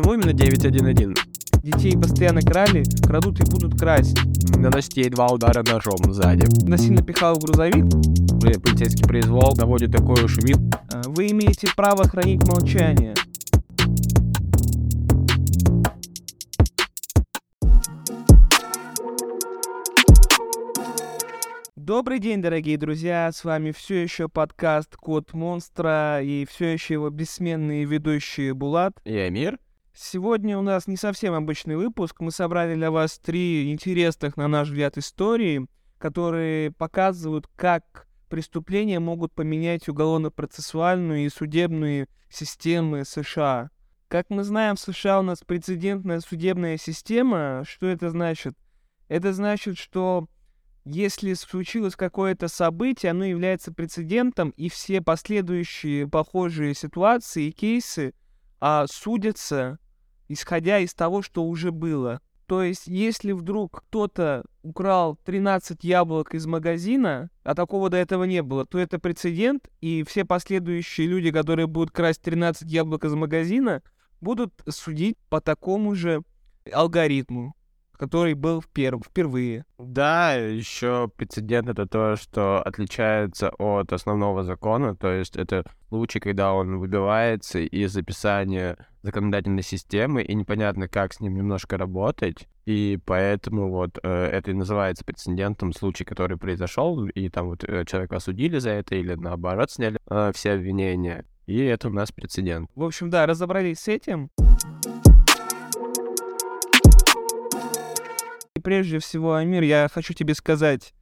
Почему именно 911? Детей постоянно крали, крадут и будут красть. Наносить ей два удара ножом сзади. Насильно пихал в грузовик. Полицейский произвол наводит такой шумит. А, Вы имеете право хранить молчание. Добрый день, дорогие друзья! С вами все еще подкаст Код Монстра и все еще его бессменные ведущие Булат. И Амир. Сегодня у нас не совсем обычный выпуск. Мы собрали для вас три интересных, на наш взгляд, истории, которые показывают, как преступления могут поменять уголовно-процессуальную и судебные системы США. Как мы знаем, в США у нас прецедентная судебная система. Что это значит? Это значит, что если случилось какое-то событие, оно является прецедентом, и все последующие похожие ситуации и кейсы а, судятся, исходя из того, что уже было. То есть, если вдруг кто-то украл 13 яблок из магазина, а такого до этого не было, то это прецедент, и все последующие люди, которые будут красть 13 яблок из магазина, будут судить по такому же алгоритму, который был вперв- впервые. Да, еще прецедент это то, что отличается от основного закона, то есть это случай, когда он выбивается из описания законодательной системы, и непонятно, как с ним немножко работать, и поэтому вот э, это и называется прецедентом, случай, который произошел, и там вот э, человека осудили за это, или наоборот сняли э, все обвинения, и это у нас прецедент. В общем, да, разобрались с этим. И прежде всего, Амир, я хочу тебе сказать,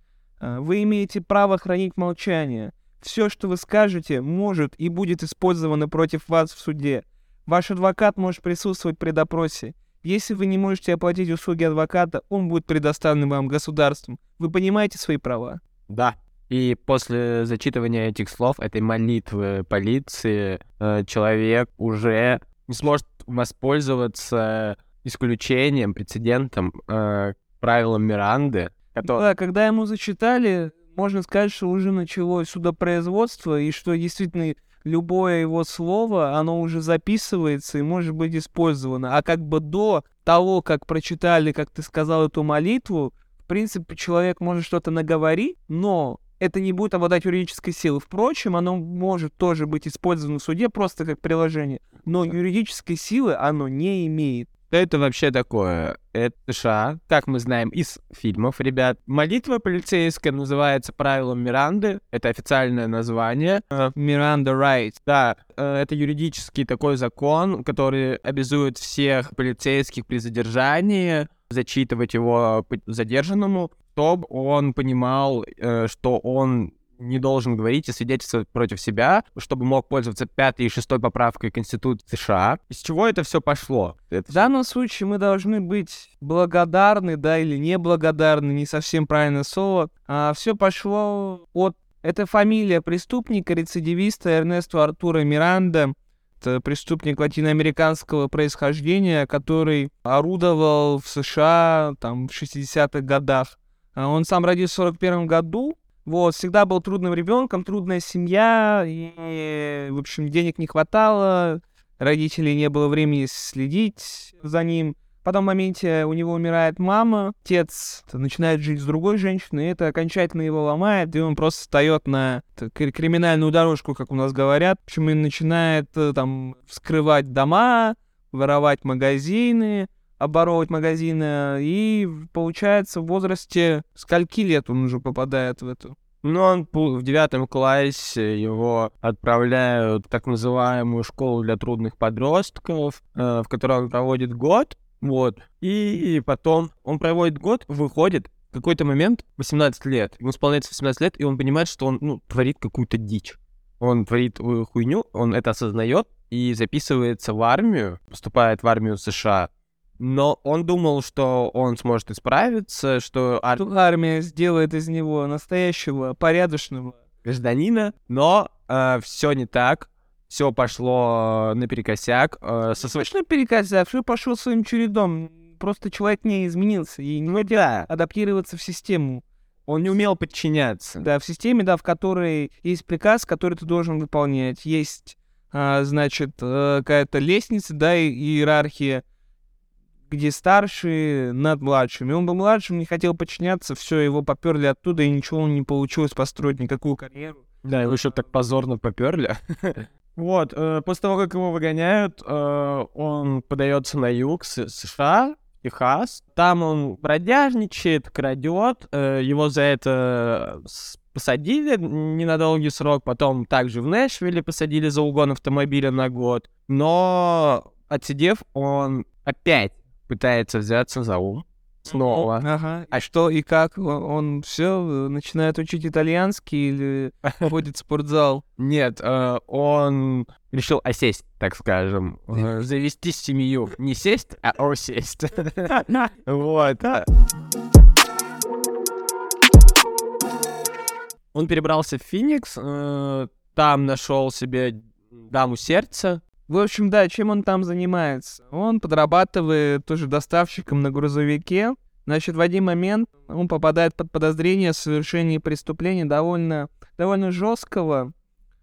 э, вы имеете право хранить молчание. Все, что вы скажете, может и будет использовано против вас в суде. Ваш адвокат может присутствовать при допросе. Если вы не можете оплатить услуги адвоката, он будет предоставлен вам государством. Вы понимаете свои права? Да. И после зачитывания этих слов, этой молитвы полиции, э, человек уже не сможет воспользоваться исключением, прецедентом, э, правилам Миранды, которые... Да, когда ему зачитали, можно сказать, что уже началось судопроизводство, и что действительно любое его слово, оно уже записывается и может быть использовано. А как бы до того, как прочитали, как ты сказал, эту молитву, в принципе, человек может что-то наговорить, но это не будет обладать юридической силой. Впрочем, оно может тоже быть использовано в суде просто как приложение, но юридической силы оно не имеет. Что это вообще такое? Это США, как мы знаем из фильмов, ребят. Молитва полицейская называется правилом Миранды. Это официальное название. Миранда Райт. Да, э, это юридический такой закон, который обязует всех полицейских при задержании зачитывать его задержанному, чтобы он понимал, э, что он не должен говорить и свидетельствовать против себя, чтобы мог пользоваться пятой и шестой поправкой Конституции США. Из чего это все пошло? Это В данном случае мы должны быть благодарны, да, или неблагодарны, не совсем правильное слово. А все пошло от... Это фамилия преступника, рецидивиста Эрнесту Артура Миранда. Это преступник латиноамериканского происхождения, который орудовал в США там в 60-х годах. А Он сам родился в 41 году, вот, всегда был трудным ребенком, трудная семья, и, в общем, денег не хватало, родителей не было времени следить за ним. Потом в моменте у него умирает мама, отец начинает жить с другой женщиной, и это окончательно его ломает, и он просто встает на криминальную дорожку, как у нас говорят. Общем, и начинает э, там вскрывать дома, воровать магазины, оборовывать магазины, и получается в возрасте скольки лет он уже попадает в эту? Ну, он в девятом классе его отправляют в так называемую школу для трудных подростков, э, в которой он проводит год, вот, и потом он проводит год, выходит, в какой-то момент, 18 лет, ему исполняется 18 лет, и он понимает, что он, ну, творит какую-то дичь. Он творит хуйню, он это осознает и записывается в армию, поступает в армию США, но он думал, что он сможет исправиться, что ар- армия сделает из него настоящего порядочного гражданина, но все не так, все пошло наперекосяк. Э, со своей... Смешно перекосяк, что пошел своим чередом. Просто человек не изменился и не хотел адаптироваться в систему. Он не умел подчиняться. Да, в системе, да, в которой есть приказ, который ты должен выполнять. Есть а, значит, э, какая-то лестница, да, и иерархия, где старшие над младшими. Он был младшим, не хотел подчиняться, все, его поперли оттуда, и ничего не получилось построить, никакую карьеру. Да, его еще так позорно поперли. Вот, э, после того, как его выгоняют, э, он подается на юг США, Техас. Там он бродяжничает, крадет. Э, его за это посадили на долгий срок. Потом также в Нэшвилле посадили за угон автомобиля на год. Но отсидев, он опять пытается взяться за ум снова. Ага. А что и как? Он все начинает учить итальянский или ходит в спортзал? Нет, э, он решил осесть, так скажем. Э, завести семью. Не сесть, а осесть. Вот. Он перебрался в Феникс, э, там нашел себе даму сердца, в общем, да, чем он там занимается? Он подрабатывает тоже доставщиком на грузовике. Значит, в один момент он попадает под подозрение в совершении преступления довольно, довольно жесткого.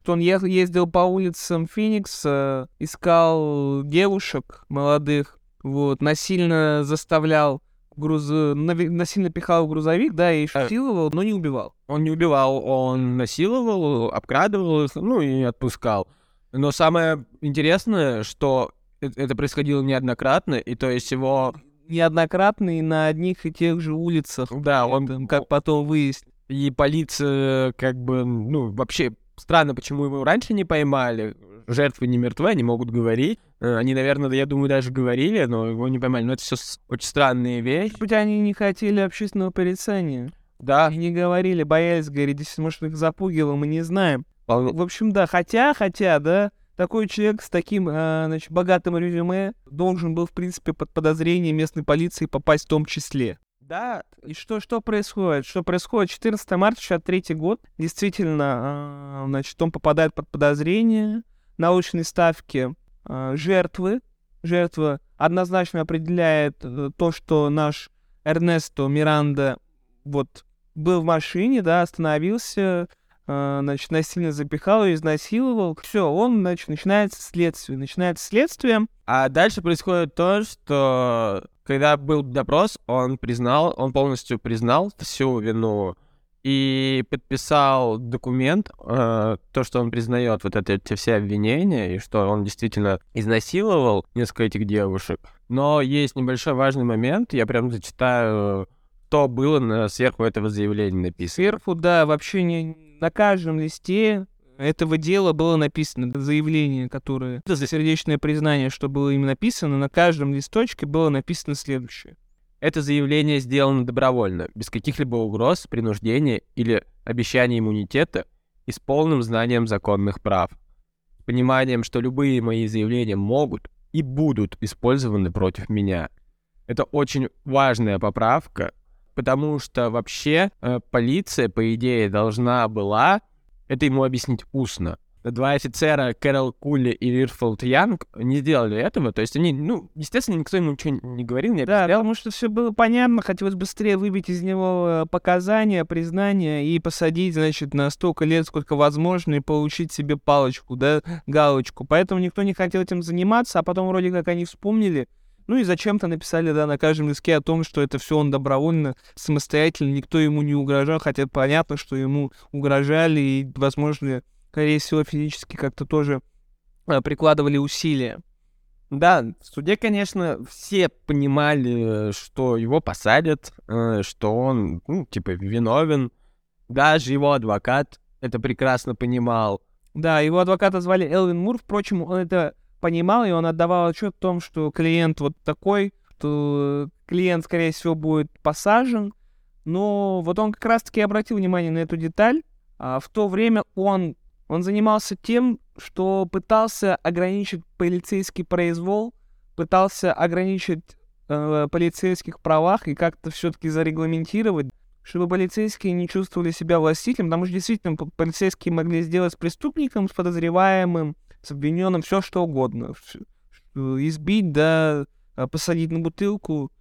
Он ездил по улицам Феникса, искал девушек молодых, вот, насильно заставлял груз... насильно пихал в грузовик, да, и насиловал, но не убивал. Он не убивал, он насиловал, обкрадывал, ну и отпускал. Но самое интересное, что это происходило неоднократно, и то есть его... Неоднократно и на одних и тех же улицах. Да, он... Как потом выяснил. И полиция как бы, ну, вообще странно, почему его раньше не поймали. Жертвы не мертвы, они могут говорить. Э, они, наверное, я думаю, даже говорили, но его не поймали. Но это все очень странные вещи. Может быть, они не хотели общественного порицания. Да. И не говорили, боялись говорить. Может, их запугивало, мы не знаем. В общем, да, хотя, хотя, да, такой человек с таким, э, значит, богатым резюме должен был, в принципе, под подозрение местной полиции попасть в том числе. Да. И что, что происходит? Что происходит? 14 марта 63 год. Действительно, э, значит, он попадает под подозрение научной ставки э, жертвы. Жертва однозначно определяет э, то, что наш Эрнесто Миранда вот был в машине, да, остановился, значит, насильно запихал ее, изнасиловал. Все, он, значит, начинается следствие. Начинается следствие. А дальше происходит то, что когда был допрос, он признал, он полностью признал всю вину и подписал документ, э, то, что он признает вот это, эти все обвинения, и что он действительно изнасиловал несколько этих девушек. Но есть небольшой важный момент, я прям зачитаю, что было на, сверху этого заявления написано. Сверху, да, вообще не, на каждом листе этого дела было написано заявление, которое... Это за сердечное признание, что было им написано, на каждом листочке было написано следующее. Это заявление сделано добровольно, без каких-либо угроз, принуждения или обещания иммунитета и с полным знанием законных прав. С пониманием, что любые мои заявления могут и будут использованы против меня. Это очень важная поправка, потому что вообще э, полиция, по идее, должна была это ему объяснить устно. Два офицера, Кэрол Кулли и Вирфолд Янг, не сделали этого. То есть они, ну, естественно, никто ему ничего не говорил, не Да, потому что все было понятно, хотелось быстрее выбить из него э, показания, признания и посадить, значит, на столько лет, сколько возможно, и получить себе палочку, да, галочку. Поэтому никто не хотел этим заниматься, а потом вроде как они вспомнили, ну и зачем-то написали, да, на каждом листке о том, что это все он добровольно, самостоятельно, никто ему не угрожал, хотя понятно, что ему угрожали и, возможно, скорее всего, физически как-то тоже э, прикладывали усилия. Да, в суде, конечно, все понимали, что его посадят, э, что он, ну, типа, виновен. Даже его адвокат это прекрасно понимал. Да, его адвоката звали Элвин Мур, впрочем, он это понимал, и он отдавал отчет о том, что клиент вот такой, что клиент, скорее всего, будет посажен. Но вот он как раз-таки обратил внимание на эту деталь. А в то время он, он занимался тем, что пытался ограничить полицейский произвол, пытался ограничить э, полицейских правах и как-то все-таки зарегламентировать, чтобы полицейские не чувствовали себя властителем, потому что действительно полицейские могли сделать с преступником, с подозреваемым, с обвиненным все что угодно. Избить, да, а, посадить на бутылку.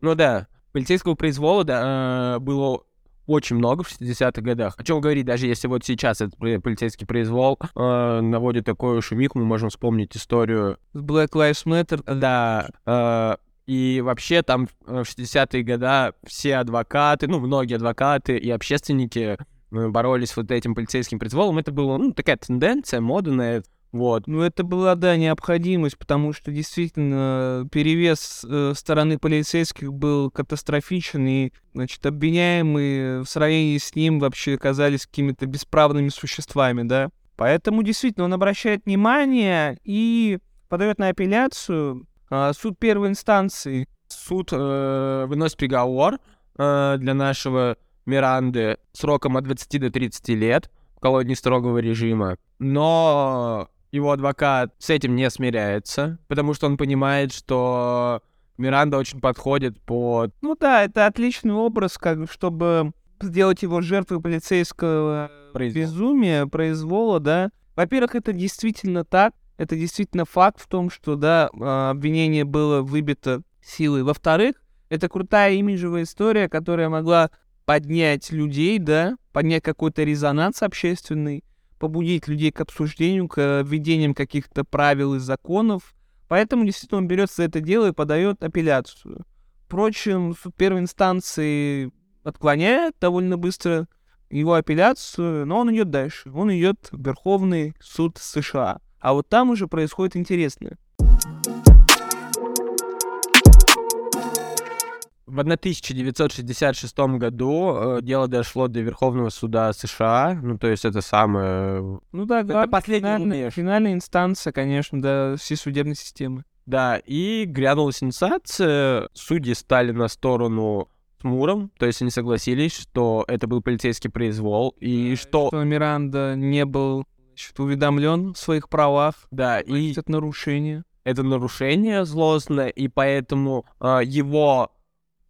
Ну да, полицейского произвола да, э, было очень много в 60-х годах. О чем говорить, даже если вот сейчас этот полицейский произвол э, наводит такую шумиху, мы можем вспомнить историю... С Black Lives Matter. Да, э, и вообще там в 60-е годы все адвокаты, ну, многие адвокаты и общественники э, боролись вот этим полицейским произволом. Это была, ну, такая тенденция, мода на это. Вот. Ну, это была, да, необходимость, потому что действительно перевес э, стороны полицейских был катастрофичен, и, значит, обвиняемые в сравнении с ним вообще оказались какими-то бесправными существами, да. Поэтому, действительно, он обращает внимание и подает на апелляцию э, суд первой инстанции. Суд э, выносит приговор э, для нашего Миранды сроком от 20 до 30 лет в колонии строгого режима. Но его адвокат с этим не смиряется, потому что он понимает, что Миранда очень подходит под... Ну да, это отличный образ, как чтобы сделать его жертвой полицейского Произвол. безумия, произвола, да. Во-первых, это действительно так, это действительно факт в том, что, да, а, обвинение было выбито силой. Во-вторых, это крутая имиджевая история, которая могла поднять людей, да, поднять какой-то резонанс общественный, побудить людей к обсуждению, к введениям каких-то правил и законов. Поэтому действительно он берется это дело и подает апелляцию. Впрочем, суд первой инстанции отклоняет довольно быстро его апелляцию, но он идет дальше. Он идет в Верховный суд США. А вот там уже происходит интересное. В 1966 году э, дело дошло до Верховного суда США, ну то есть это самое... Ну да, это последняя финальная, финальная инстанция, конечно, да, всей судебной системы. Да, и грянула сенсация, судьи стали на сторону с Муром, то есть они согласились, что это был полицейский произвол, и что... Что Миранда не был значит, уведомлен в своих правах. Да, и... Это нарушение. Это нарушение злостное, и поэтому э, его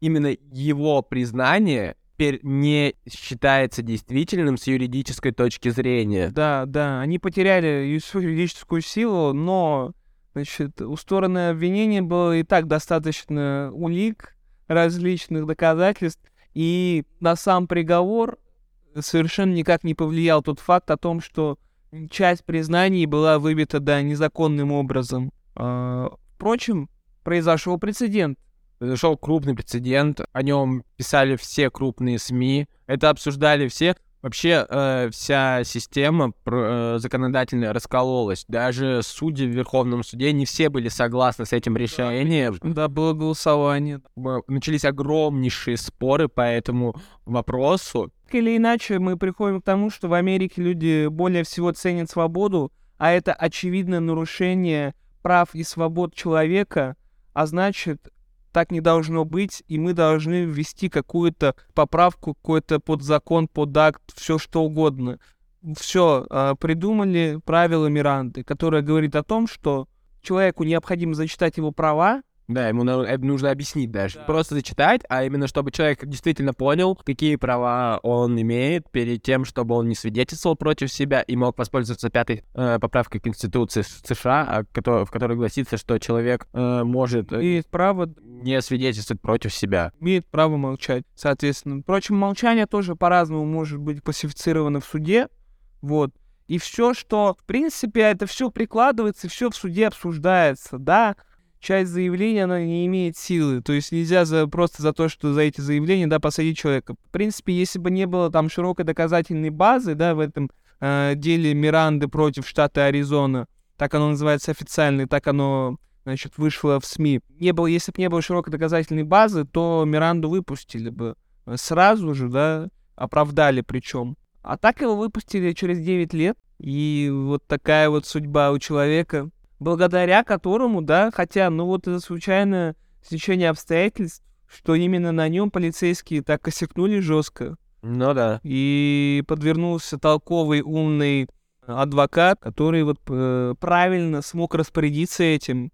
именно его признание не считается действительным с юридической точки зрения. Да, да, они потеряли свою юридическую силу, но, значит, у стороны обвинения было и так достаточно улик, различных доказательств, и на сам приговор совершенно никак не повлиял тот факт о том, что часть признаний была выбита, да, незаконным образом. А, впрочем, произошел прецедент произошел крупный прецедент, о нем писали все крупные СМИ, это обсуждали все. Вообще э, вся система э, законодательная раскололась. Даже судьи в Верховном суде не все были согласны с этим решением. Да, было голосование. Начались огромнейшие споры по этому вопросу. Так или иначе, мы приходим к тому, что в Америке люди более всего ценят свободу, а это очевидное нарушение прав и свобод человека, а значит, так не должно быть, и мы должны ввести какую-то поправку, какой-то под закон, под акт, все что угодно. Все, а, придумали правила Миранды, которое говорит о том, что человеку необходимо зачитать его права, да, ему э, нужно объяснить даже. Да. Просто зачитать, а именно чтобы человек действительно понял, какие права он имеет перед тем, чтобы он не свидетельствовал против себя и мог воспользоваться пятой э, поправкой Конституции США, а, в которой гласится, что человек э, может... Э, имеет право... Не свидетельствовать против себя. Имеет право молчать, соответственно. Впрочем, молчание тоже по-разному может быть классифицировано в суде. Вот. И все, что, в принципе, это все прикладывается, все в суде обсуждается, да, часть заявления, она не имеет силы. То есть нельзя за, просто за то, что за эти заявления, да, посадить человека. В принципе, если бы не было там широкой доказательной базы, да, в этом э, деле Миранды против штата Аризона, так оно называется официально, так оно, значит, вышло в СМИ. Не было, если бы не было широкой доказательной базы, то Миранду выпустили бы сразу же, да, оправдали причем. А так его выпустили через 9 лет, и вот такая вот судьба у человека — благодаря которому, да, хотя, ну вот это случайное стечение обстоятельств, что именно на нем полицейские так косякнули жестко. Ну да. И подвернулся толковый, умный адвокат, который вот э, правильно смог распорядиться этим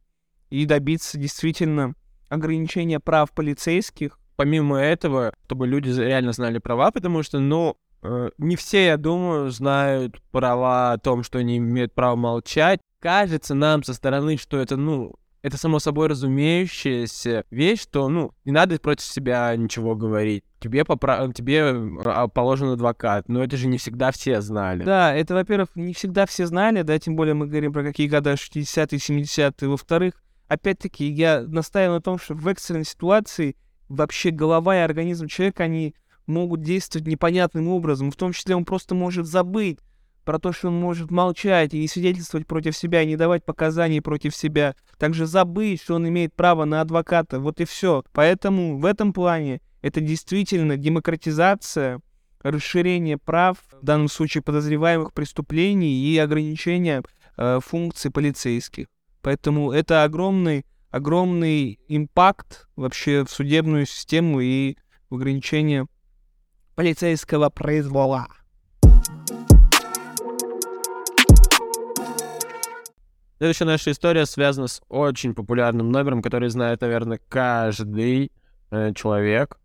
и добиться действительно ограничения прав полицейских. Помимо этого, чтобы люди реально знали права, потому что, ну, не все, я думаю, знают права о том, что они имеют право молчать, кажется нам со стороны, что это, ну, это само собой разумеющаяся вещь, что, ну, не надо против себя ничего говорить. Тебе, попра... тебе а, положен адвокат, но это же не всегда все знали. Да, это, во-первых, не всегда все знали, да, тем более мы говорим про какие года, 60-е, 70-е. Во-вторых, опять-таки, я настаиваю на том, что в экстренной ситуации вообще голова и организм человека, они могут действовать непонятным образом. В том числе он просто может забыть про то, что он может молчать и не свидетельствовать против себя, и не давать показаний против себя. Также забыть, что он имеет право на адвоката. Вот и все. Поэтому в этом плане это действительно демократизация, расширение прав, в данном случае подозреваемых преступлений и ограничение э, функций полицейских. Поэтому это огромный, огромный импакт вообще в судебную систему и в ограничение полицейского произвола. Следующая наша история связана с очень популярным номером, который знает, наверное, каждый э, человек.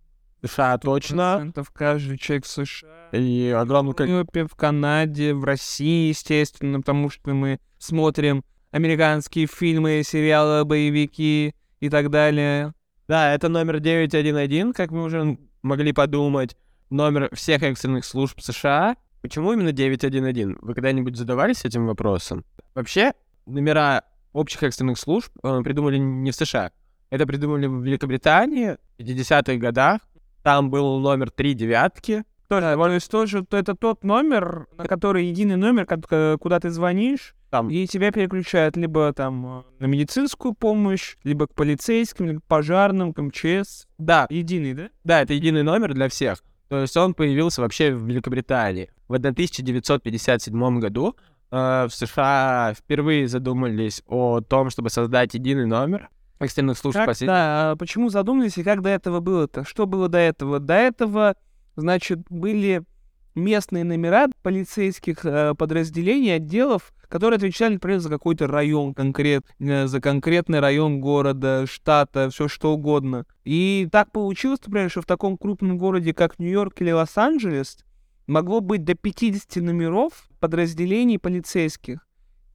США точно. каждый человек в США. И огромное количество... В Канаде, в России, естественно, потому что мы смотрим американские фильмы, сериалы, боевики и так далее. Да, это номер 911, как мы уже могли подумать. Номер всех экстренных служб США. Почему именно 911? Вы когда-нибудь задавались этим вопросом? Вообще, номера общих экстренных служб э, придумали не в США. Это придумали в Великобритании в 50-х годах. Там был номер три девятки. Тоже, то есть тоже это тот номер, на который единый номер, куда ты звонишь, там. и тебя переключают либо там на медицинскую помощь, либо к полицейским, либо к пожарным, к МЧС. Да. Единый, да? Да, это единый номер для всех. То есть он появился вообще в Великобритании. В 1957 году Э, в США впервые задумались о том, чтобы создать единый номер экстренных служб как, спасения. Да, а почему задумались и как до этого было-то? Что было до этого? До этого, значит, были местные номера полицейских э, подразделений, отделов, которые отвечали, например, за какой-то район конкрет, э, за конкретный район города, штата, все что угодно. И так получилось, например, что в таком крупном городе, как Нью-Йорк или Лос-Анджелес, могло быть до 50 номеров подразделений полицейских.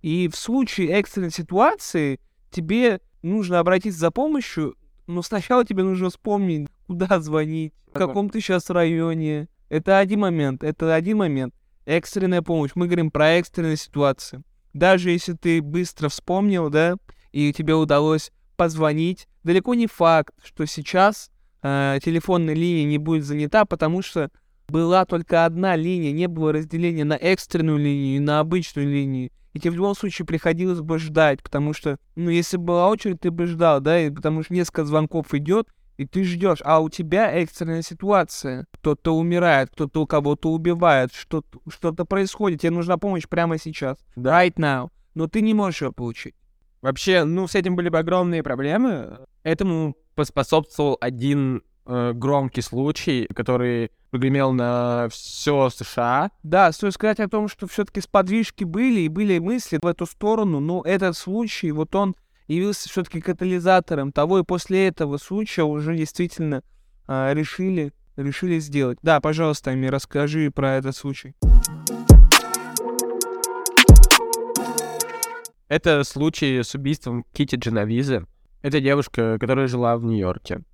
И в случае экстренной ситуации тебе нужно обратиться за помощью, но сначала тебе нужно вспомнить, куда звонить, в каком ты сейчас районе. Это один момент, это один момент. Экстренная помощь. Мы говорим про экстренные ситуации. Даже если ты быстро вспомнил, да, и тебе удалось позвонить, далеко не факт, что сейчас э, телефонная линия не будет занята, потому что была только одна линия, не было разделения на экстренную линию и на обычную линию. И тебе в любом случае приходилось бы ждать, потому что, ну, если была очередь, ты бы ждал, да, и потому что несколько звонков идет, и ты ждешь, а у тебя экстренная ситуация. Кто-то умирает, кто-то у кого-то убивает, что-то, что-то происходит, тебе нужна помощь прямо сейчас. Right now. Но ты не можешь ее получить. Вообще, ну, с этим были бы огромные проблемы. Этому поспособствовал один э, громкий случай, который прогремел на все США. Да, стоит сказать о том, что все-таки сподвижки были и были мысли в эту сторону, но этот случай, вот он явился все-таки катализатором того, и после этого случая уже действительно э, решили, решили сделать. Да, пожалуйста, Ами, расскажи про этот случай. Это случай с убийством Кити Дженовизы. Это девушка, которая жила в Нью-Йорке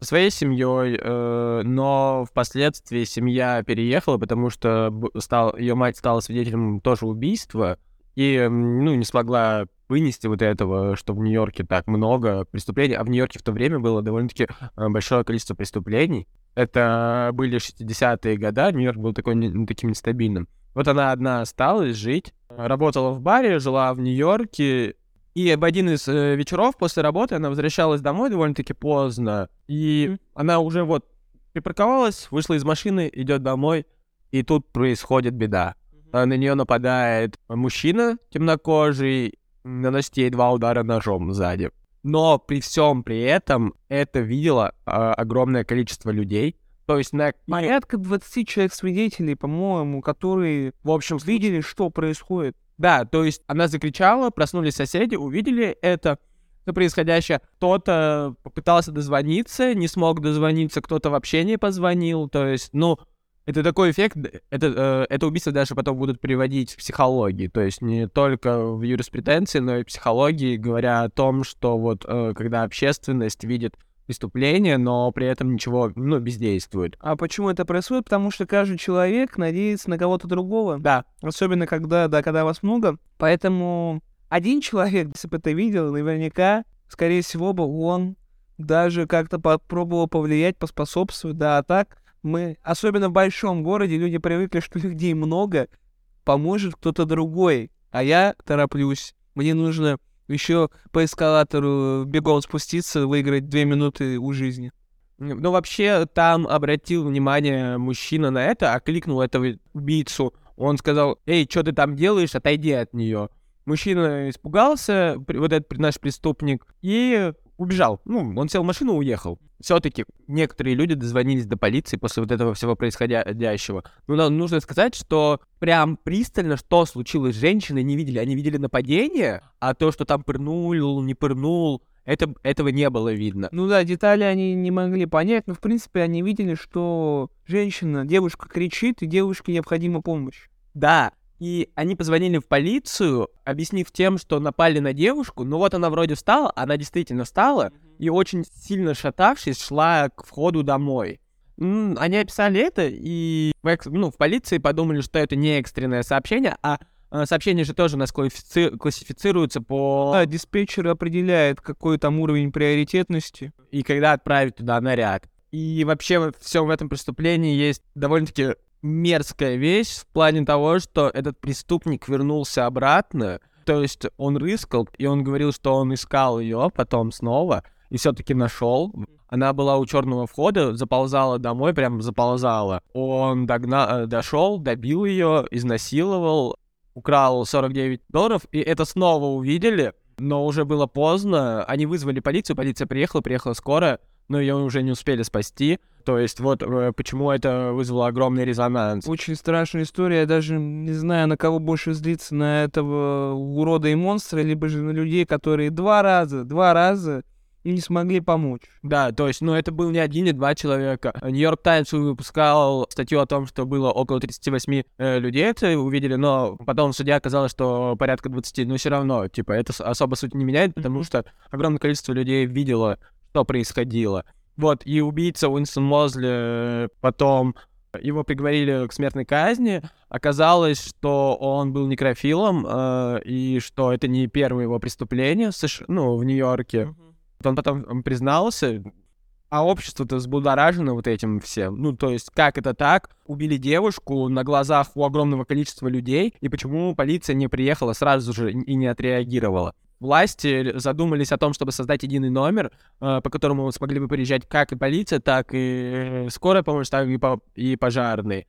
своей семьей, э, но впоследствии семья переехала, потому что стал, ее мать стала свидетелем тоже убийства и ну, не смогла вынести вот этого, что в Нью-Йорке так много преступлений, а в Нью-Йорке в то время было довольно-таки э, большое количество преступлений. Это были 60-е годы, Нью-Йорк был такой, не, таким нестабильным. Вот она одна осталась жить, работала в баре, жила в Нью-Йорке, и в один из э, вечеров после работы она возвращалась домой довольно-таки поздно. И mm-hmm. она уже вот припарковалась, вышла из машины, идет домой, и тут происходит беда. Mm-hmm. На нее нападает мужчина темнокожий, наносит ей два удара ножом сзади. Но при всем при этом это видело э, огромное количество людей. То есть на... Порядка 20 человек свидетелей, по-моему, которые, в общем, видели, что происходит. Да, то есть она закричала, проснулись соседи, увидели это, это происходящее. Кто-то попытался дозвониться, не смог дозвониться, кто-то вообще не позвонил. То есть, ну, Это такой эффект, это, э, это убийство даже потом будут приводить в психологии, то есть не только в юриспруденции, но и в психологии, говоря о том, что вот э, когда общественность видит преступление, но при этом ничего, ну, бездействует. А почему это происходит? Потому что каждый человек надеется на кого-то другого. Да. Особенно когда, да, когда вас много. Поэтому один человек, если бы это видел, наверняка, скорее всего, бы он даже как-то попробовал повлиять, поспособствовать, да, а так мы, особенно в большом городе, люди привыкли, что людей много, поможет кто-то другой, а я тороплюсь. Мне нужно еще по эскалатору бегом спуститься, выиграть две минуты у жизни. Ну, вообще, там обратил внимание мужчина на это, окликнул этого убийцу. Он сказал, эй, что ты там делаешь, отойди от нее. Мужчина испугался, вот этот наш преступник, и убежал. Ну, он сел в машину, уехал. Все-таки некоторые люди дозвонились до полиции после вот этого всего происходящего. Ну, нужно сказать, что прям пристально, что случилось с женщиной, не видели. Они видели нападение, а то, что там пырнул, не пырнул, это, этого не было видно. Ну да, детали они не могли понять, но в принципе они видели, что женщина, девушка кричит, и девушке необходима помощь. Да, и они позвонили в полицию, объяснив тем, что напали на девушку. Ну вот она вроде встала, она действительно встала, и очень сильно шатавшись, шла к входу домой. Они описали это, и ну, в полиции подумали, что это не экстренное сообщение, а, а сообщения же тоже у нас классифици... классифицируются по... Да, диспетчер определяет, какой там уровень приоритетности. И когда отправить туда наряд. И вообще во всем в этом преступлении есть довольно-таки мерзкая вещь в плане того, что этот преступник вернулся обратно, то есть он рыскал, и он говорил, что он искал ее потом снова, и все-таки нашел. Она была у черного входа, заползала домой, прям заползала. Он догна... Э, дошел, добил ее, изнасиловал, украл 49 долларов, и это снова увидели, но уже было поздно. Они вызвали полицию, полиция приехала, приехала скоро, но ее уже не успели спасти. То есть вот э, почему это вызвало огромный резонанс. Очень страшная история. Я даже не знаю, на кого больше злиться, на этого урода и монстра, либо же на людей, которые два раза, два раза и не смогли помочь. Да, то есть, ну, это был не один, не два человека. Нью-Йорк Таймс выпускал статью о том, что было около 38 э, людей, это увидели, но потом суде оказалось, что порядка 20, но все равно, типа, это особо суть не меняет, потому что огромное количество людей видело, что происходило. Вот, и убийца Уинстон Мозли э, потом его приговорили к смертной казни. Оказалось, что он был некрофилом, э, и что это не первое его преступление в США, ну, в Нью-Йорке. Mm-hmm. Он потом признался, а общество-то взбудоражено вот этим всем. Ну, то есть, как это так? Убили девушку на глазах у огромного количества людей, и почему полиция не приехала сразу же и не отреагировала? Власти задумались о том, чтобы создать единый номер, э, по которому смогли бы приезжать как и полиция, так и скорая помощь, так и, по и пожарные.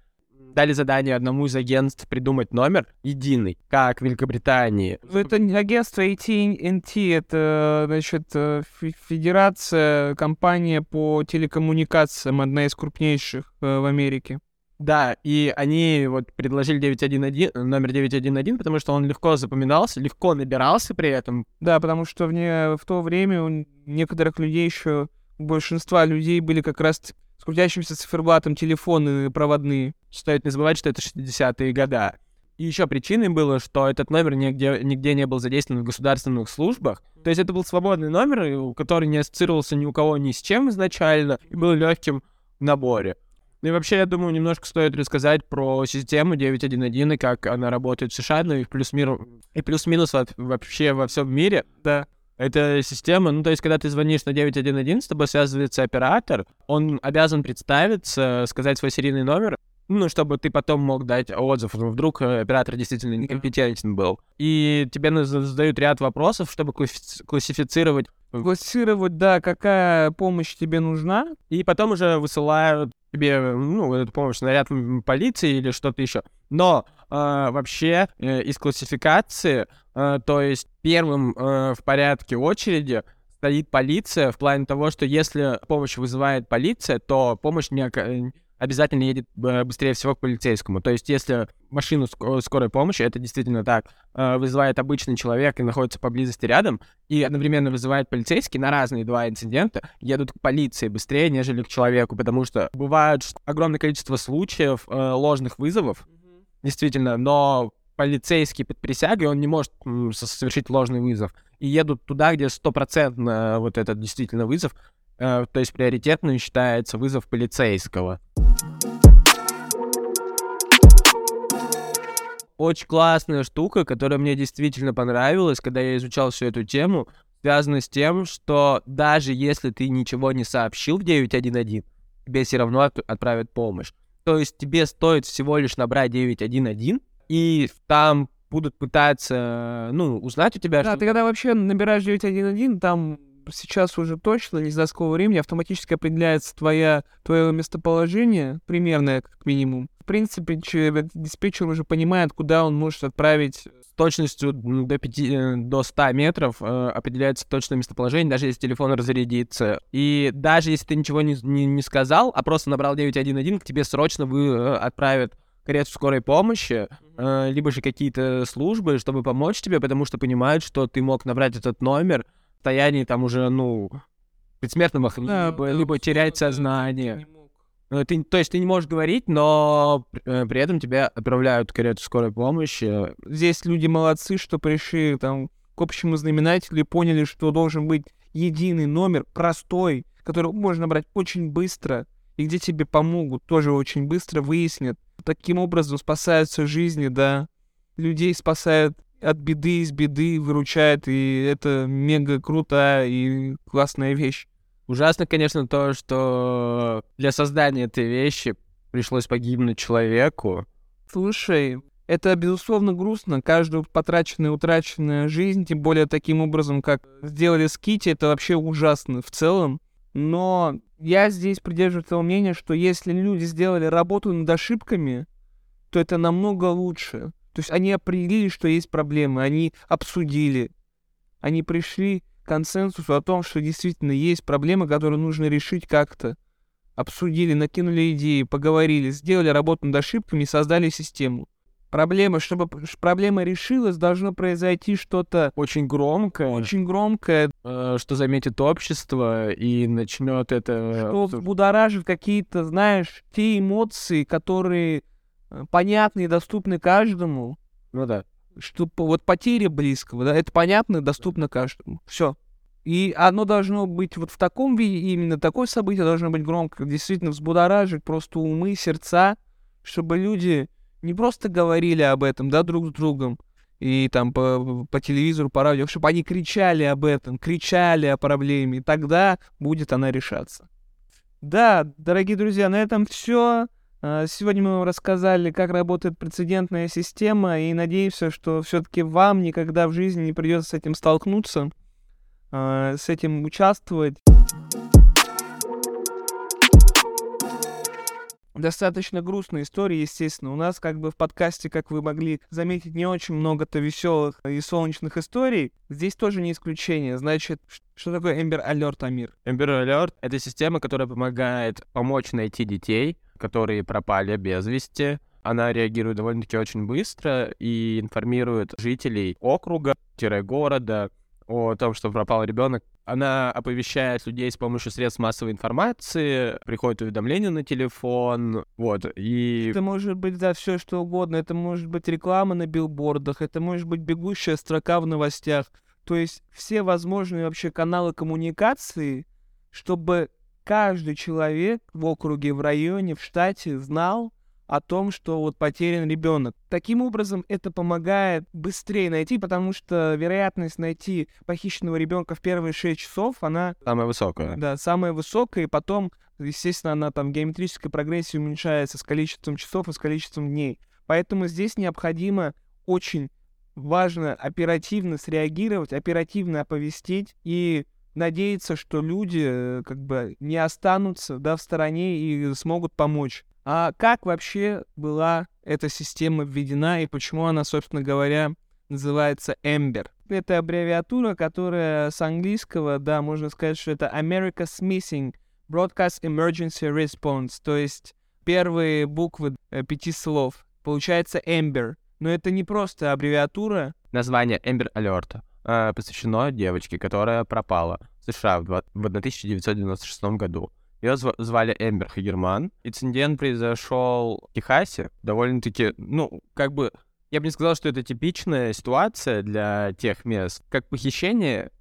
Дали задание одному из агентств придумать номер единый, как в Великобритании. Ну, это агентство AT&T, это, значит, э, федерация, компания по телекоммуникациям, одна из крупнейших э, в Америке. Да, и они вот предложили 911, номер 911, потому что он легко запоминался, легко набирался при этом. Да, потому что в, не, в то время у некоторых людей еще, у большинства людей были как раз с крутящимся циферблатом телефоны проводные. Стоит не забывать, что это 60-е годы. И еще причиной было, что этот номер нигде, нигде не был задействован в государственных службах. То есть это был свободный номер, который не ассоциировался ни у кого ни с чем изначально, и был легким в наборе. Ну и вообще, я думаю, немножко стоит рассказать про систему 911 и как она работает в США, ну и плюс-минус, и плюс-минус вообще во всем мире. Да. Это система, ну, то есть, когда ты звонишь на 911, с тобой связывается оператор, он обязан представиться, сказать свой серийный номер, ну, чтобы ты потом мог дать отзыв, ну, вдруг э, оператор действительно некомпетентен был. И тебе задают ряд вопросов, чтобы классифицировать классировать, да, какая помощь тебе нужна. И потом уже высылают тебе, ну, эту помощь, наряд полиции или что-то еще. Но э, вообще э, из классификации, э, то есть первым э, в порядке очереди стоит полиция в плане того, что если помощь вызывает полиция, то помощь не, обязательно едет э, быстрее всего к полицейскому. То есть, если машину ск- скорой помощи, это действительно так, э, вызывает обычный человек и находится поблизости рядом, и одновременно вызывает полицейский на разные два инцидента, едут к полиции быстрее, нежели к человеку, потому что бывает огромное количество случаев э, ложных вызовов, действительно, но полицейский под присягой, он не может совершить ложный вызов. И едут туда, где стопроцентно вот этот действительно вызов, э, то есть приоритетным считается вызов полицейского. Очень классная штука, которая мне действительно понравилась, когда я изучал всю эту тему, связана с тем, что даже если ты ничего не сообщил в 911, тебе все равно от- отправят помощь. То есть тебе стоит всего лишь набрать 911, и там будут пытаться, ну, узнать у тебя, Да, что... ты когда вообще набираешь 911, там сейчас уже точно, не знаю с какого времени, автоматически определяется твоя, твое местоположение, примерное как минимум. В принципе, че- диспетчер уже понимает, куда он может отправить с точностью до, 5, э, до 100 метров э, определяется точное местоположение, даже если телефон разрядится. И даже если ты ничего не, не, не сказал, а просто набрал 911, к тебе срочно вы, э, отправят карету скорой помощи, э, либо же какие-то службы, чтобы помочь тебе, потому что понимают, что ты мог набрать этот номер состоянии там уже, ну, предсмертного хриба, Да, либо да, терять да, сознание. Э, Ты, то есть ты не можешь говорить, но э, при этом тебя отправляют в карету скорой помощи. Здесь люди молодцы, что пришли там к общему знаменателю и поняли, что должен быть единый номер, простой, который можно набрать очень быстро, и где тебе помогут, тоже очень быстро выяснят. Таким образом спасаются жизни, да. Людей спасают от беды из беды, выручает, и это мега крутая и классная вещь. Ужасно, конечно, то, что для создания этой вещи пришлось погибнуть человеку. Слушай, это, безусловно, грустно. Каждую потраченная, утраченная жизнь, тем более таким образом, как сделали с Кити, это вообще ужасно в целом. Но я здесь придерживаюсь того мнения, что если люди сделали работу над ошибками, то это намного лучше. То есть они определили, что есть проблемы, они обсудили, они пришли к консенсусу о том, что действительно есть проблемы, которые нужно решить как-то. Обсудили, накинули идеи, поговорили, сделали работу над ошибками создали систему. Проблема, чтобы проблема решилась, должно произойти что-то Очень громко, очень громкое, э, что заметит общество и начнет это... что обсуж- взбудоражит какие-то, знаешь, те эмоции, которые э, понятны и доступны каждому, Ну да. что вот потеря близкого, да, это понятно и доступно каждому. Все. И оно должно быть вот в таком виде, именно такое событие должно быть громко, действительно взбудоражить просто умы, сердца, чтобы люди не просто говорили об этом, да, друг с другом, и там по, по телевизору, по радио, чтобы они кричали об этом, кричали о проблеме, и тогда будет она решаться. Да, дорогие друзья, на этом все. Сегодня мы вам рассказали, как работает прецедентная система, и надеемся, что все-таки вам никогда в жизни не придется с этим столкнуться, а, с этим участвовать. Достаточно грустная история, естественно. У нас как бы в подкасте, как вы могли заметить, не очень много-то веселых и солнечных историй. Здесь тоже не исключение. Значит, что такое Ember Alert, Амир? Amber Alert — это система, которая помогает помочь найти детей, которые пропали без вести. Она реагирует довольно-таки очень быстро и информирует жителей округа-города о том, что пропал ребенок. Она оповещает людей с помощью средств массовой информации, приходит уведомление на телефон, вот, и... Это может быть, да, все что угодно. Это может быть реклама на билбордах, это может быть бегущая строка в новостях. То есть все возможные вообще каналы коммуникации, чтобы каждый человек в округе, в районе, в штате знал о том, что вот потерян ребенок. Таким образом, это помогает быстрее найти, потому что вероятность найти похищенного ребенка в первые 6 часов, она Самая высокая. да, самая высокая, и потом, естественно, она там в геометрической прогрессии уменьшается с количеством часов и с количеством дней. Поэтому здесь необходимо очень важно оперативно среагировать, оперативно оповестить и надеяться, что люди э, как бы не останутся да, в стороне и смогут помочь. А как вообще была эта система введена и почему она, собственно говоря, называется Ember? Это аббревиатура, которая с английского, да, можно сказать, что это America's Missing Broadcast Emergency Response, то есть первые буквы э, пяти слов. Получается Эмбер. Но это не просто аббревиатура. Название Эмбер Алерт э, посвящено девочке, которая пропала в США в 1996 году. Ее зв- звали Эмбер Хагерман. Инцидент произошел в Техасе. Довольно-таки, ну, как бы, я бы не сказал, что это типичная ситуация для тех мест. Как похищение,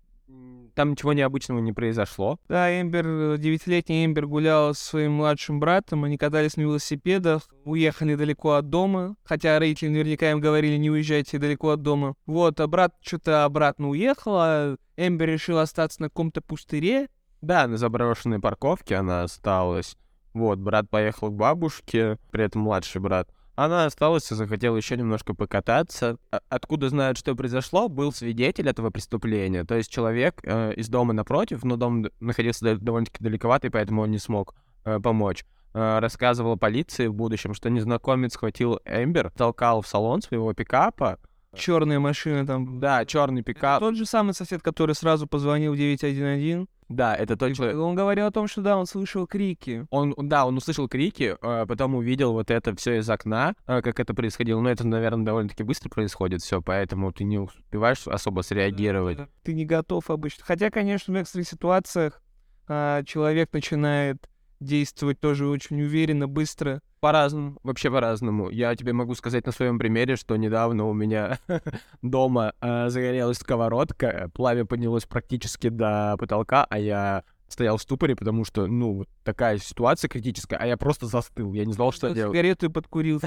там ничего необычного не произошло. Да, Эмбер, девятилетний Эмбер гулял со своим младшим братом, они катались на велосипедах, уехали далеко от дома, хотя родители наверняка им говорили, не уезжайте далеко от дома. Вот, а брат что-то обратно уехал, а Эмбер решил остаться на каком-то пустыре, Да, на заброшенной парковке она осталась. Вот, брат поехал к бабушке, при этом младший брат. Она осталась и захотела еще немножко покататься. А- Откуда знают, что произошло, был свидетель этого преступления. То есть человек э, из дома напротив, но дом находился довольно-таки далековато, и поэтому он не смог э, помочь. Э, рассказывал полиции в будущем, что незнакомец схватил Эмбер, толкал в салон своего пикапа. Черная машина там. Да, черный пикап. Тот же самый сосед, который сразу позвонил в 911. Да, это тот человек. Он говорил о том, что да, он слышал крики. Он, да, он услышал крики, э, потом увидел вот это все из окна, э, как это происходило. Но это, наверное, довольно-таки быстро происходит все, поэтому ты не успеваешь особо среагировать. Ты не готов обычно. Хотя, конечно, в экстренных ситуациях а, человек начинает действовать тоже очень уверенно, быстро. По-разному, вообще по-разному. Я тебе могу сказать на своем примере, что недавно у меня дома э, загорелась сковородка, пламя поднялось практически до потолка, а я стоял в ступоре, потому что, ну, вот такая ситуация критическая, а я просто застыл, я не знал, что делать. Сигарету подкурил.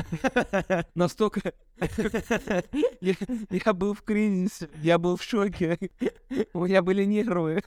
Настолько... Я был в кризисе, я был в шоке. У меня были нервы.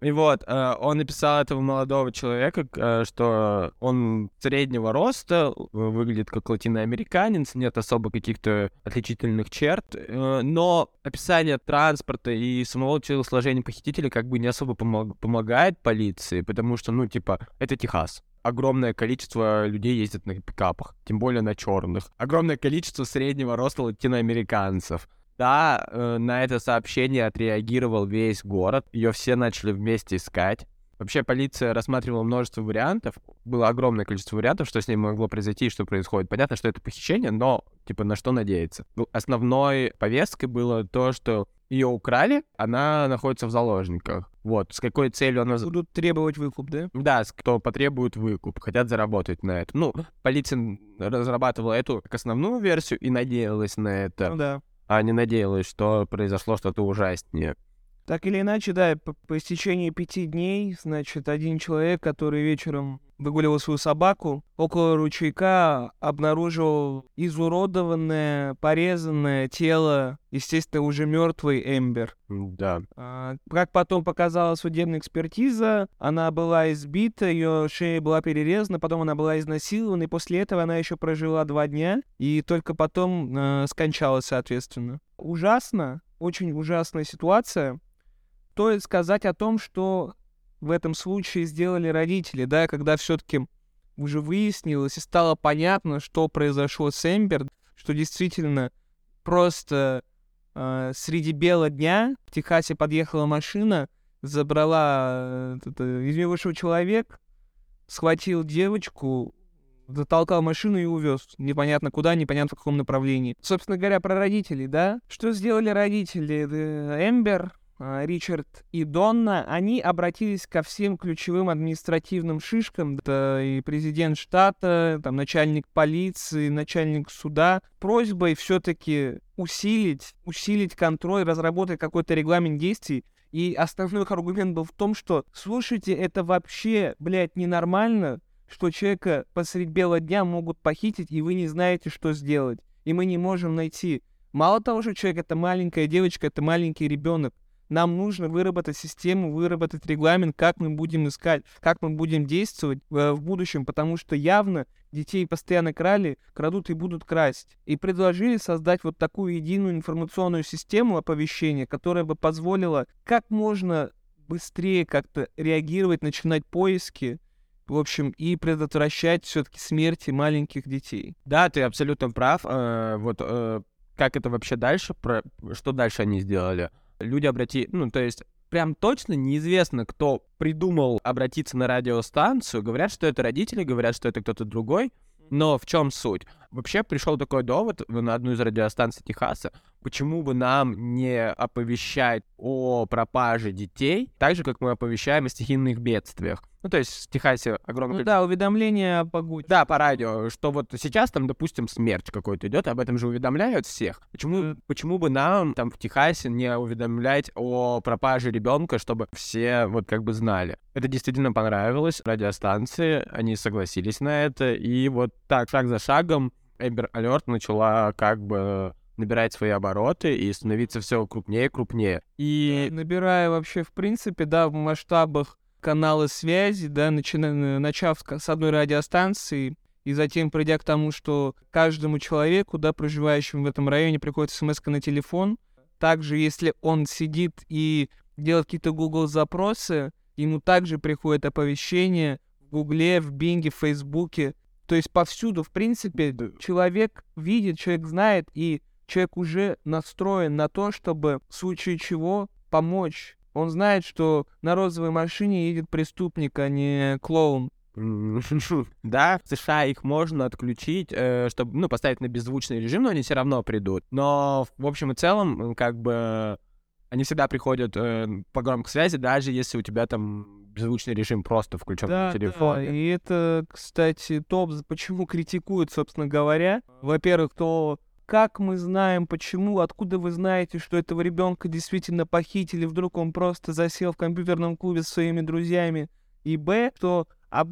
И вот, э, он написал этого молодого человека, э, что он среднего роста, выглядит как латиноамериканец, нет особо каких-то отличительных черт, э, но описание транспорта и самого телосложения похитителя как бы не особо помог- помогает полиции, потому что, ну, типа, это Техас. Огромное количество людей ездит на пикапах, тем более на черных. Огромное количество среднего роста латиноамериканцев. Да, э, на это сообщение отреагировал весь город. Ее все начали вместе искать. Вообще полиция рассматривала множество вариантов. Было огромное количество вариантов, что с ней могло произойти и что происходит. Понятно, что это похищение, но типа на что надеяться. Ну, Основной повесткой было то, что ее украли, она находится в заложниках. Вот, с какой целью она... Будут требовать выкуп, да? Да, кто потребует выкуп, хотят заработать на это. Ну, полиция разрабатывала эту как основную версию и надеялась на это Ну да. А не надеялась, что произошло что-то ужаснее. Так или иначе, да, по, по истечении пяти дней, значит, один человек, который вечером выгуливал свою собаку, около ручейка обнаружил изуродованное, порезанное тело, естественно, уже мертвый Эмбер. Да. А, Как потом показала судебная экспертиза, она была избита, ее шея была перерезана, потом она была изнасилована, и после этого она еще прожила два дня, и только потом э, скончалась, соответственно. Ужасно, очень ужасная ситуация. Стоит сказать о том, что в этом случае сделали родители, да, когда все-таки уже выяснилось и стало понятно, что произошло с Эмбер, что действительно просто э, среди бела дня в Техасе подъехала машина, забрала э, это, из человек, схватил девочку, затолкал машину и увез. Непонятно куда, непонятно в каком направлении. Собственно говоря, про родителей, да? Что сделали родители? Э, Эмбер, Ричард и Донна, они обратились ко всем ключевым административным шишкам. Это и президент штата, там, начальник полиции, начальник суда, просьбой все-таки усилить, усилить контроль, разработать какой-то регламент действий. И основной их аргумент был в том, что, слушайте, это вообще, блядь, ненормально, что человека посредь бела дня могут похитить, и вы не знаете, что сделать. И мы не можем найти. Мало того, что человек это маленькая девочка, это маленький ребенок. Нам нужно выработать систему, выработать регламент, как мы будем искать, как мы будем действовать э, в будущем, потому что явно детей постоянно крали, крадут и будут красть. И предложили создать вот такую единую информационную систему оповещения, которая бы позволила как можно быстрее как-то реагировать, начинать поиски, в общем, и предотвращать все-таки смерти маленьких детей. Да, ты абсолютно прав. Э, вот э, как это вообще дальше, про... что дальше они сделали? Люди обрати... Ну, то есть прям точно неизвестно, кто придумал обратиться на радиостанцию. Говорят, что это родители, говорят, что это кто-то другой. Но в чем суть? Вообще пришел такой довод на одну из радиостанций Техаса, почему бы нам не оповещать о пропаже детей, так же, как мы оповещаем о стихийных бедствиях. Ну, то есть в Техасе огромное... Ну да, уведомления о погоде. Да, по радио, что вот сейчас там, допустим, смерч какой-то идет, об этом же уведомляют всех. Почему, почему бы нам там в Техасе не уведомлять о пропаже ребенка, чтобы все вот как бы знали? Это действительно понравилось радиостанции, они согласились на это, и вот так, шаг за шагом, Эмбер Алерт начала как бы набирать свои обороты и становиться все крупнее и крупнее. И... Набирая вообще, в принципе, да, в масштабах каналы связи, да, начиная, начав с одной радиостанции, и затем придя к тому, что каждому человеку, да, проживающему в этом районе, приходит смс на телефон. Также, если он сидит и делает какие-то Google запросы, ему также приходит оповещение в Гугле, в Бинге, в Фейсбуке. То есть повсюду, в принципе, человек видит, человек знает, и человек уже настроен на то, чтобы в случае чего помочь он знает, что на розовой машине едет преступник, а не клоун. Да, в США их можно отключить, э, чтобы, ну, поставить на беззвучный режим, но они все равно придут. Но, в общем и целом, как бы, они всегда приходят э, по громкой связи, даже если у тебя там беззвучный режим просто включен да, на телефоне. Да, и это, кстати, топ, почему критикуют, собственно говоря. Во-первых, то как мы знаем, почему, откуда вы знаете, что этого ребенка действительно похитили, вдруг он просто засел в компьютерном клубе с своими друзьями, и б, что а,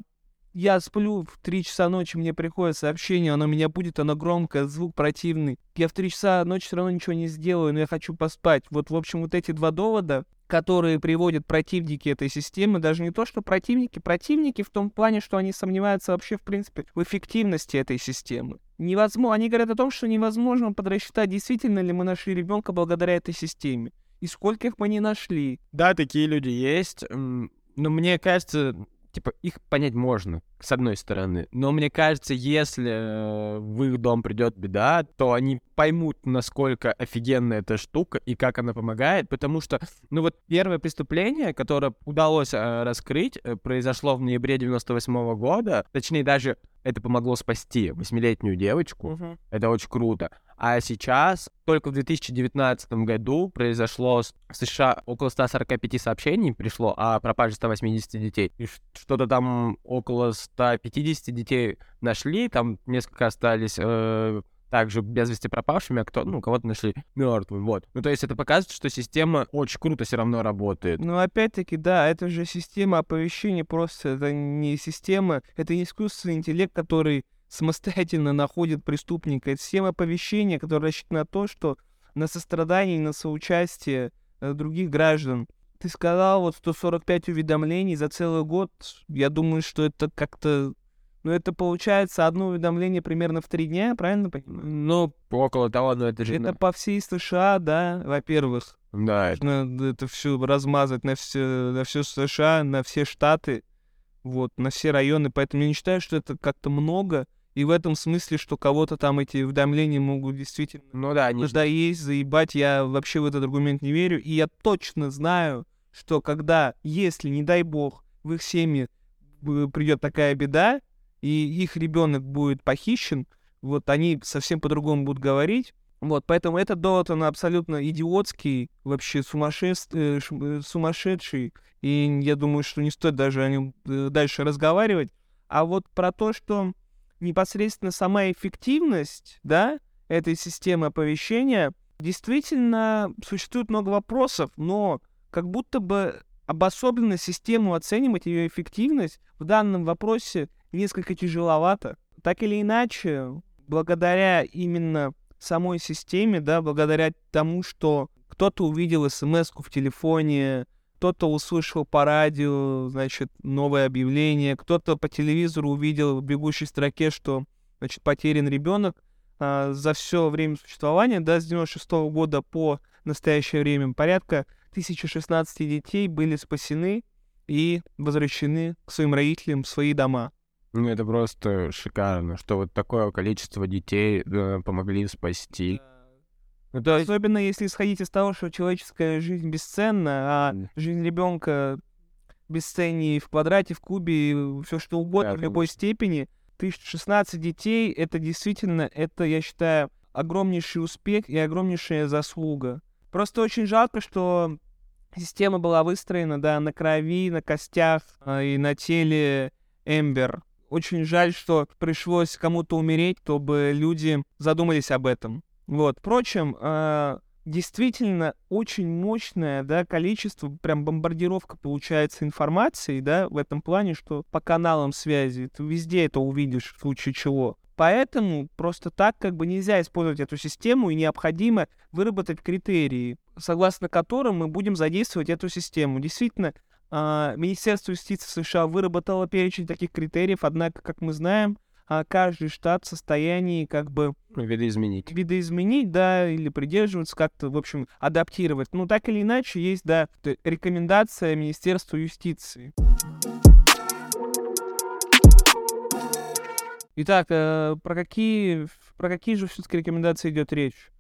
я сплю в 3 часа ночи, мне приходит сообщение, оно меня будет, оно громкое, звук противный. Я в 3 часа ночи все равно ничего не сделаю, но я хочу поспать. Вот, в общем, вот эти два довода, которые приводят противники этой системы, даже не то, что противники, противники в том плане, что они сомневаются вообще, в принципе, в эффективности этой системы. Невозможно, они говорят о том, что невозможно подрасчитать, действительно ли мы нашли ребенка благодаря этой системе. И сколько их мы не нашли. Да, такие люди есть. Но мне кажется, типа, их понять можно, с одной стороны. Но мне кажется, если э, в их дом придет беда, то они поймут, насколько офигенная эта штука и как она помогает, потому что, ну вот первое преступление, которое удалось э, раскрыть, э, произошло в ноябре 98 -го года, точнее даже это помогло спасти восьмилетнюю девочку. Uh-huh. Это очень круто. А сейчас, только в 2019 году произошло в США около 145 сообщений пришло о пропаже 180 детей. И что-то там около 150 детей нашли, там несколько остались э, также без вести пропавшими, а кто, ну, кого-то нашли мертвым, вот. Ну, то есть это показывает, что система очень круто все равно работает. Ну, опять-таки, да, это же система оповещения просто, это не система, это не искусственный интеллект, который самостоятельно находит преступника. Это система оповещения, которая рассчитана на то, что на сострадание и на соучастие э, других граждан. Ты сказал вот 145 уведомлений за целый год. Я думаю, что это как-то ну, это получается одно уведомление примерно в три дня, правильно понимаю? Ну, около того, но это же... Это по всей США, да, во-первых. Да. Это... это все размазать на все, на все США, на все штаты, вот, на все районы. Поэтому я не считаю, что это как-то много. И в этом смысле, что кого-то там эти уведомления могут действительно... Ну да, они... Есть, заебать, я вообще в этот аргумент не верю. И я точно знаю, что когда, если, не дай бог, в их семье придет такая беда, и их ребенок будет похищен, вот они совсем по-другому будут говорить. Вот, поэтому этот довод, он абсолютно идиотский, вообще сумасшедший, э, э, сумасшедший, и я думаю, что не стоит даже о нем э, дальше разговаривать. А вот про то, что непосредственно сама эффективность, да, этой системы оповещения, действительно существует много вопросов, но как будто бы обособленно систему оценивать ее эффективность в данном вопросе несколько тяжеловато. Так или иначе, благодаря именно самой системе, да, благодаря тому, что кто-то увидел смс в телефоне, кто-то услышал по радио, значит, новое объявление, кто-то по телевизору увидел в бегущей строке, что, значит, потерян ребенок. А, за все время существования, да, с 96 -го года по настоящее время порядка 1016 детей были спасены и возвращены к своим родителям в свои дома. Ну, это просто шикарно, что вот такое количество детей э, помогли спасти. Ну, то есть, Особенно если исходить из того, что человеческая жизнь бесценна, а М. жизнь ребенка бесценнее в квадрате, в кубе, все что угодно, Да, в любой степени. 1016 детей, это действительно, это, я считаю, огромнейший успех и огромнейшая заслуга. Просто очень жалко, что система была выстроена, да, на крови, на костях а, и на теле Эмбер. Очень жаль, что пришлось кому-то умереть, чтобы люди задумались об этом. Вот. Впрочем, а, действительно очень мощное да, количество, прям бомбардировка получается информации, да, в этом плане, что по каналам связи ты везде это увидишь в случае чего. Поэтому просто так как бы нельзя использовать эту систему и необходимо выработать критерии, согласно которым мы будем задействовать эту систему. Действительно, Министерство юстиции США выработало перечень таких критериев, однако, как мы знаем, а, каждый штат в состоянии как бы видоизменить. видоизменить, да, или придерживаться как-то, в общем, адаптировать. Ну, так или иначе, есть, да, рекомендация Министерства юстиции. Итак, э, про какие, про какие же все-таки рекомендации идет речь?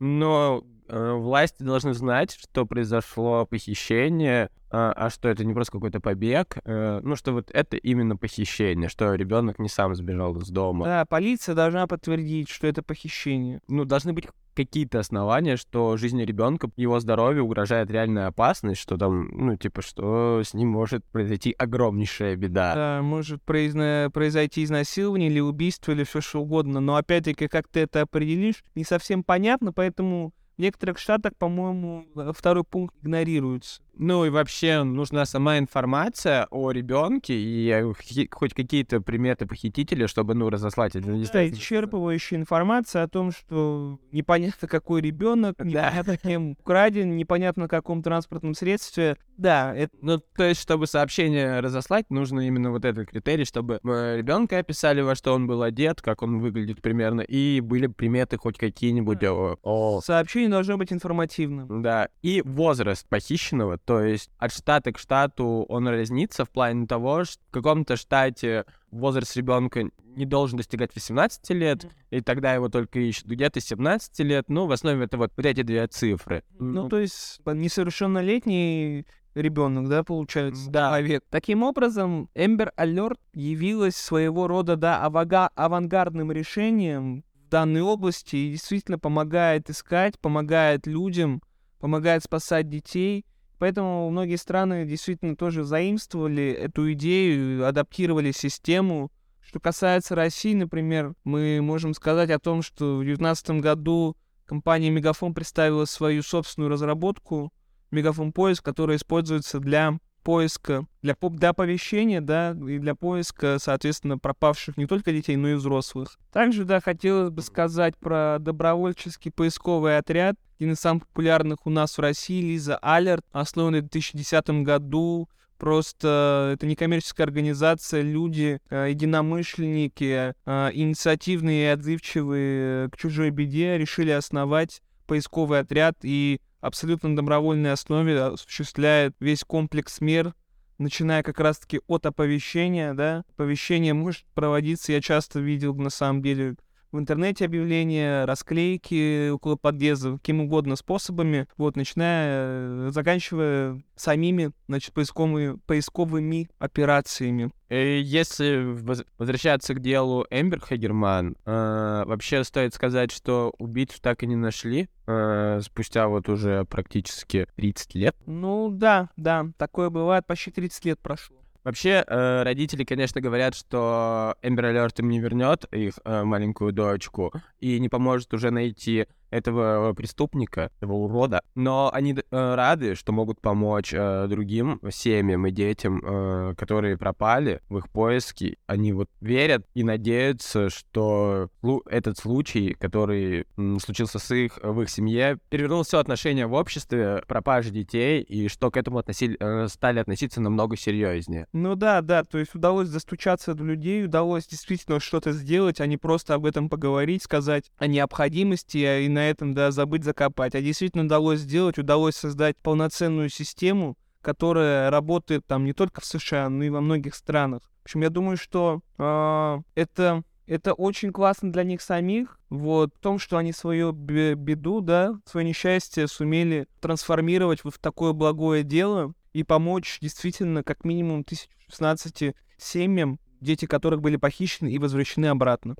Но э, власти должны знать, что произошло похищение, а, а что это не просто какой-то побег, э, ну что вот это именно похищение, что ребенок не сам сбежал из дома. Да, полиция должна подтвердить, что это похищение. Ну, должны быть какие-то основания, что жизни ребенка, его здоровью угрожает реальная опасность, что там, ну, типа, что с ним может произойти огромнейшая беда. Да, может произна- произойти изнасилование или убийство, или все что угодно. Но опять-таки, как ты это определишь, не совсем понятно, поэтому в некоторых штатах, по-моему, э, второй пункт игнорируется. Ну и вообще нужна сама информация о ребенке и э, хоть какие-то приметы похитителя, чтобы, ну, разослать Да, администрации. исчерпывающая информация о том, что непонятно какой ребенок, непонятно кем украден, непонятно в каком транспортном средстве. Да, это Ну, то есть, чтобы сообщение разослать, нужно именно вот этот критерий, чтобы ребенка описали, во что он был одет, как он выглядит примерно, и были приметы хоть какие-нибудь о, о сообщение должно быть информативным. Да, и возраст похищенного, то есть от штата к штату он разнится в плане того, что в каком-то штате возраст ребенка не должен достигать 18 лет, и тогда его только ищут где-то 17 лет. Ну, в основе это вот, вот эти две цифры. Ну, то есть несовершеннолетний ребенок, да, получается, Да. человек. Таким образом, Эмбер Алерт явилась своего рода, да, авага- авангардным решением в данной области и действительно помогает искать, помогает людям, помогает спасать детей. Поэтому многие страны действительно тоже заимствовали эту идею, адаптировали систему. Что касается России, например, мы можем сказать о том, что в 2019 году компания Мегафон представила свою собственную разработку Мегафон Поиск, которая используется для поиска, для, для оповещения, да, и для поиска, соответственно, пропавших не только детей, но и взрослых. Также, да, хотелось бы сказать про добровольческий поисковый отряд, один из самых популярных у нас в России, Лиза Алерт, основанный в 2010 году. Просто это некоммерческая организация, люди, э, единомышленники, э, инициативные и отзывчивые к чужой беде решили основать поисковый отряд и абсолютно на добровольной основе осуществляет весь комплекс мер, начиная как раз-таки от оповещения, да. Оповещение может проводиться, я часто видел на самом деле в интернете объявления, расклейки около подъезда, каким угодно способами, вот, начиная, э, заканчивая самими, значит, поисковыми, поисковыми операциями. Э, Если воз- возвращаться к делу Эмбер Хагерман, э, вообще стоит сказать, что убийцу так и не нашли э, спустя вот уже практически 30 лет. Ну, да, да, такое бывает, почти 30 лет прошло. Вообще, э, родители, конечно, говорят, что Эмбер Алерт им не вернет их э, маленькую дочку и не поможет уже найти этого преступника, этого урода. Но они э, рады, что могут помочь э, другим семьям и детям, э, которые пропали в их поиске. Они вот верят и надеются, что этот случай, который м, случился с их, в их семье, перевернул все отношения в обществе, пропажи детей, и что к этому относили, э, стали относиться намного серьезнее. Ну да, да, то есть удалось достучаться до людей, удалось действительно что-то сделать, а не просто об этом поговорить, сказать о необходимости а и на этом, да, забыть закопать. А действительно удалось сделать, удалось создать полноценную систему, которая работает там не только в США, но и во многих странах. В общем, я думаю, что а, это это очень классно для них самих, вот, в том, что они свою беду, да, свое несчастье сумели трансформировать в такое благое дело и помочь действительно как минимум 1016 семьям, дети которых были похищены и возвращены обратно.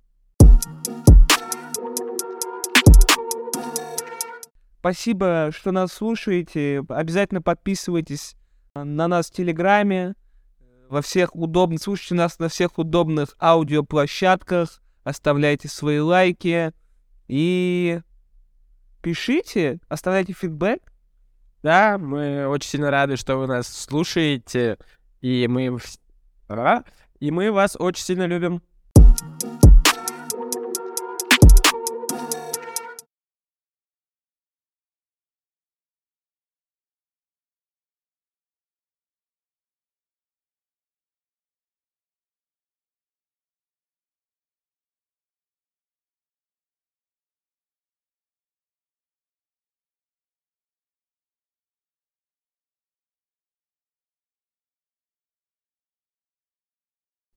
Спасибо, что нас слушаете. Обязательно подписывайтесь на нас в Телеграме, во всех удобных, слушайте нас на всех удобных аудиоплощадках, оставляйте свои лайки и пишите, оставляйте фидбэк. Да, мы очень сильно рады, что вы нас слушаете, и мы, и мы вас очень сильно любим.